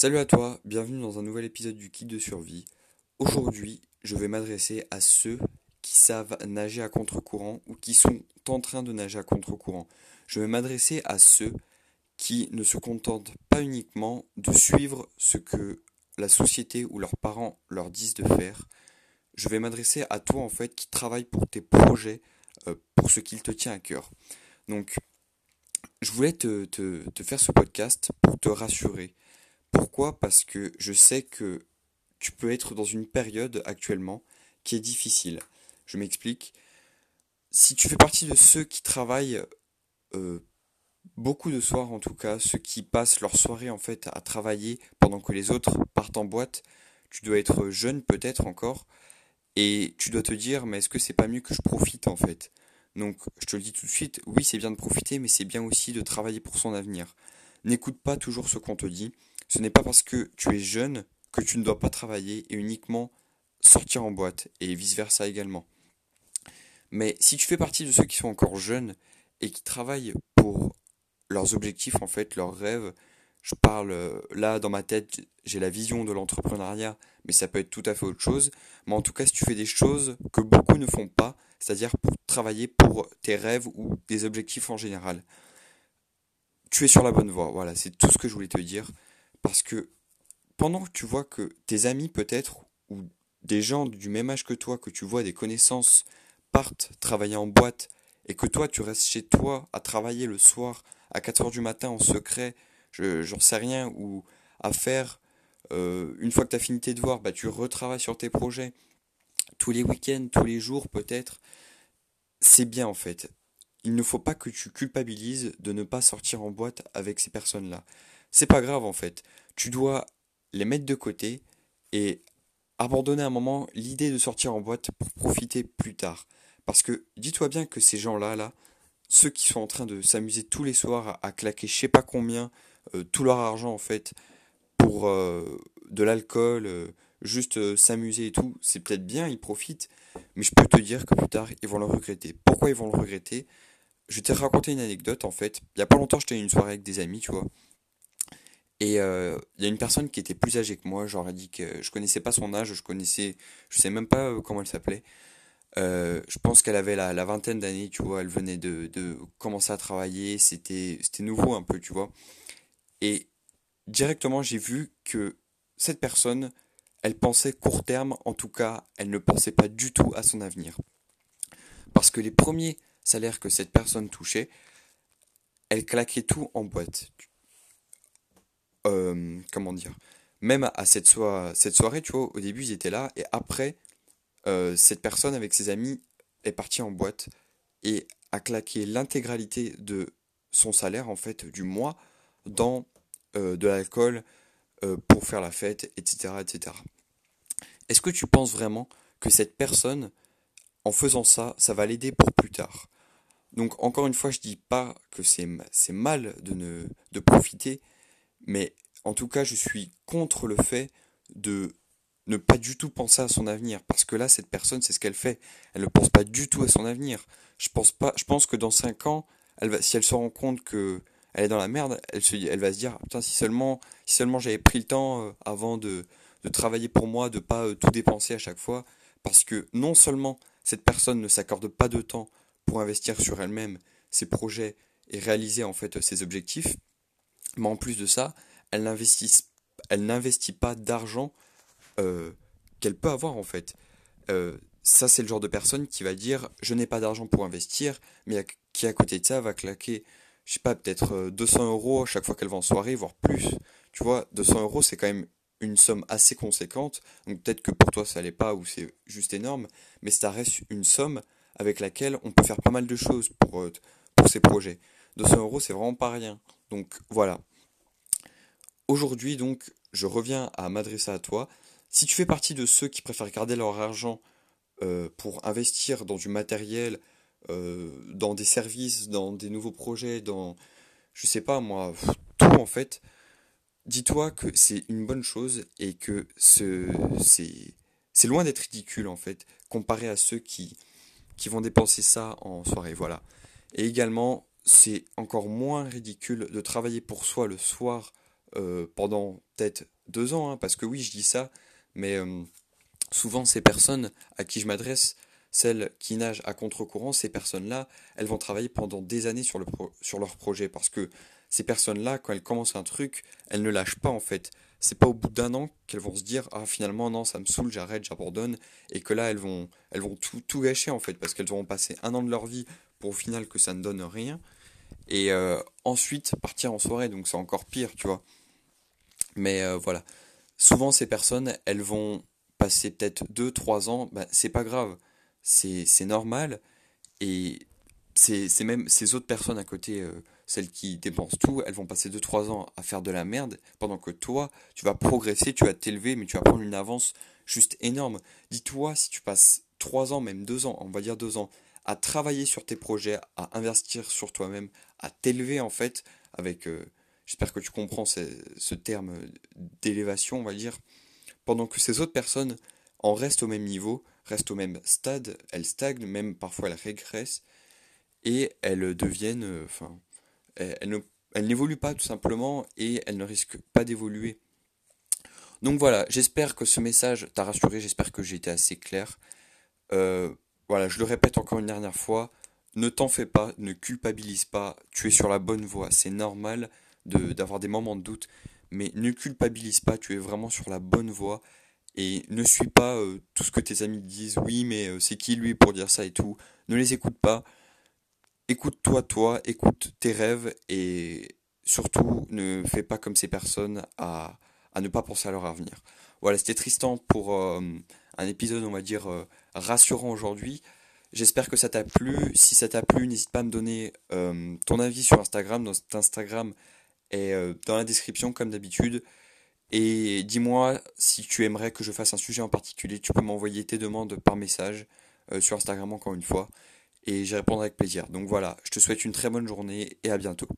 Salut à toi, bienvenue dans un nouvel épisode du Kit de survie. Aujourd'hui, je vais m'adresser à ceux qui savent nager à contre-courant ou qui sont en train de nager à contre-courant. Je vais m'adresser à ceux qui ne se contentent pas uniquement de suivre ce que la société ou leurs parents leur disent de faire. Je vais m'adresser à toi en fait qui travaille pour tes projets, euh, pour ce qu'il te tient à cœur. Donc, je voulais te, te faire ce podcast pour te rassurer. Pourquoi? Parce que je sais que tu peux être dans une période actuellement qui est difficile. Je m'explique. Si tu fais partie de ceux qui travaillent euh, beaucoup de soirs en tout cas, ceux qui passent leur soirée en fait à travailler pendant que les autres partent en boîte, tu dois être jeune peut-être encore et tu dois te dire mais est-ce que c'est pas mieux que je profite en fait? Donc je te le dis tout de suite, oui c'est bien de profiter mais c'est bien aussi de travailler pour son avenir. N'écoute pas toujours ce qu'on te dit. Ce n'est pas parce que tu es jeune que tu ne dois pas travailler et uniquement sortir en boîte et vice-versa également. Mais si tu fais partie de ceux qui sont encore jeunes et qui travaillent pour leurs objectifs, en fait, leurs rêves, je parle euh, là dans ma tête, j'ai la vision de l'entrepreneuriat, mais ça peut être tout à fait autre chose. Mais en tout cas, si tu fais des choses que beaucoup ne font pas, c'est-à-dire pour travailler pour tes rêves ou des objectifs en général, tu es sur la bonne voie. Voilà, c'est tout ce que je voulais te dire. Parce que pendant que tu vois que tes amis peut-être, ou des gens du même âge que toi, que tu vois des connaissances, partent travailler en boîte, et que toi tu restes chez toi à travailler le soir à 4h du matin en secret, j'en sais rien, ou à faire, euh, une fois que tu as fini tes devoirs, bah, tu retravailles sur tes projets, tous les week-ends, tous les jours peut-être, c'est bien en fait. Il ne faut pas que tu culpabilises de ne pas sortir en boîte avec ces personnes-là. C'est pas grave en fait. Tu dois les mettre de côté et abandonner un moment l'idée de sortir en boîte pour profiter plus tard. Parce que dis-toi bien que ces gens-là, là, ceux qui sont en train de s'amuser tous les soirs à, claquer je sais pas combien, euh, tout leur argent en fait, pour euh, de l'alcool, euh, juste s'amuser et tout, c'est peut-être bien, ils profitent, mais je peux te dire que plus tard, ils vont le regretter. Pourquoi ils vont le regretter? Je vais te raconter une anecdote en fait. Il y a pas longtemps, j'étais à une soirée avec des amis, tu vois. Et euh, il y a une personne qui était plus âgée que moi, j'aurais dit que je connaissais pas son âge, je connaissais, je sais même pas euh, comment elle s'appelait. Euh, je pense qu'elle avait la, vingtaine d'années, tu vois, elle venait de, de commencer à travailler, c'était nouveau un peu, tu vois. Et directement, j'ai vu que cette personne, elle pensait court terme, en tout cas, elle ne pensait pas du tout à son avenir. Parce que les premiers salaires que cette personne touchait, elle claquait tout en boîte. Euh, comment dire, même à cette, soirée, tu vois, au début ils étaient là, et après, euh, cette personne avec ses amis est partie en boîte et a claqué l'intégralité de son salaire, en fait, du mois, dans euh, de l'alcool pour faire la fête, etc. etc. Est-ce que tu penses vraiment que cette personne, en faisant ça, ça va l'aider pour plus tard? Donc encore une fois, je dis pas que c'est mal de ne de profiter, mais en tout cas, je suis contre le fait de ne pas du tout penser à son avenir. Parce que là, cette personne, c'est ce qu'elle fait. Elle ne pense pas du tout à son avenir. Je pense que dans 5 ans, si elle se rend compte que elle est dans la merde, elle, va se dire, putain, si seulement, j'avais pris le temps euh, avant de, de, travailler pour moi, de pas euh, tout dépenser à chaque fois. Parce que non seulement cette personne ne s'accorde pas de temps pour investir sur elle-même, ses projets et réaliser en fait ses objectifs, mais en plus de ça, elle n'investit, pas d'argent euh, qu'elle peut avoir en fait. Euh, ça, c'est le genre de personne qui va dire je n'ai pas d'argent pour investir, mais qui à côté de ça va claquer, je sais pas, peut-être 200 euh, euros chaque fois qu'elle va en soirée, voire plus. Tu vois, 200 euros, c'est quand même une somme assez conséquente. Donc peut-être que pour toi ça l'est pas ou c'est juste énorme, mais ça reste une somme avec laquelle on peut faire pas mal de choses pour, pour ces projets. 200 euros, c'est vraiment pas rien. Donc voilà. Aujourd'hui, donc, je reviens à m'adresser à toi. Si tu fais partie de ceux qui préfèrent garder leur argent euh, pour investir dans du matériel, euh, dans des services, dans des nouveaux projets, dans, je sais pas moi, tout en fait, dis-toi que c'est une bonne chose et que c'est, c'est loin d'être ridicule en fait, comparé à ceux qui, qui vont dépenser ça en soirée. Voilà. Et également, c'est encore moins ridicule de travailler pour soi le soir pendant peut-être deux ans, hein, parce que oui, je dis ça, mais souvent ces personnes à qui je m'adresse, celles qui nagent à contre-courant, ces personnes-là, elles vont travailler pendant des années sur, le sur leur projet, parce que ces personnes-là, quand elles commencent un truc, elles ne lâchent pas en fait. C'est pas au bout d'un an qu'elles vont se dire ah finalement non ça me saoule j'arrête j'abandonne et que là elles vont elles vont tout, tout gâcher en fait parce qu'elles auront passé un an de leur vie pour au final que ça ne donne rien et euh, ensuite partir en soirée donc c'est encore pire tu vois mais euh, voilà. Souvent ces personnes elles vont passer peut-être 2-3 ans bah, c'est pas grave. C'est normal. Et c'est même ces autres personnes à côté euh, celles qui dépensent tout, elles vont passer 2-3 ans à faire de la merde, pendant que toi, tu vas progresser, tu vas t'élever, mais tu vas prendre une avance juste énorme. Dis-toi, si tu passes 3 ans, même 2 ans, on va dire 2 ans, à travailler sur tes projets, à investir sur toi-même, à t'élever en fait, avec, euh, j'espère que tu comprends ce, terme d'élévation, on va dire, pendant que ces autres personnes en restent au même niveau, restent au même stade, elles stagnent, même parfois elles régressent, et elles deviennent, euh, enfin, elle, n'évolue pas tout simplement et elle ne risque pas d'évoluer. Donc voilà, j'espère que ce message t'a rassuré, j'espère que j'ai été assez clair. Euh, voilà, je le répète encore une dernière fois, ne t'en fais pas, ne culpabilise pas, tu es sur la bonne voie, c'est normal d'avoir des moments de doute, mais ne culpabilise pas, tu es vraiment sur la bonne voie et ne suis pas euh, tout ce que tes amis disent, oui mais euh, c'est qui lui pour dire ça et tout, ne les écoute pas, écoute-toi toi, écoute tes rêves et surtout ne fais pas comme ces personnes à, ne pas penser à leur avenir. Voilà, c'était Tristan pour euh, un épisode, on va dire, rassurant aujourd'hui. J'espère que ça t'a plu. Si ça t'a plu, n'hésite pas à me donner ton avis sur Instagram. Notre Instagram est dans la description comme d'habitude. Et dis-moi si tu aimerais que je fasse un sujet en particulier. Tu peux m'envoyer tes demandes par message sur Instagram encore une fois et j'y répondrai avec plaisir. Donc voilà, je te souhaite une très bonne journée et à bientôt.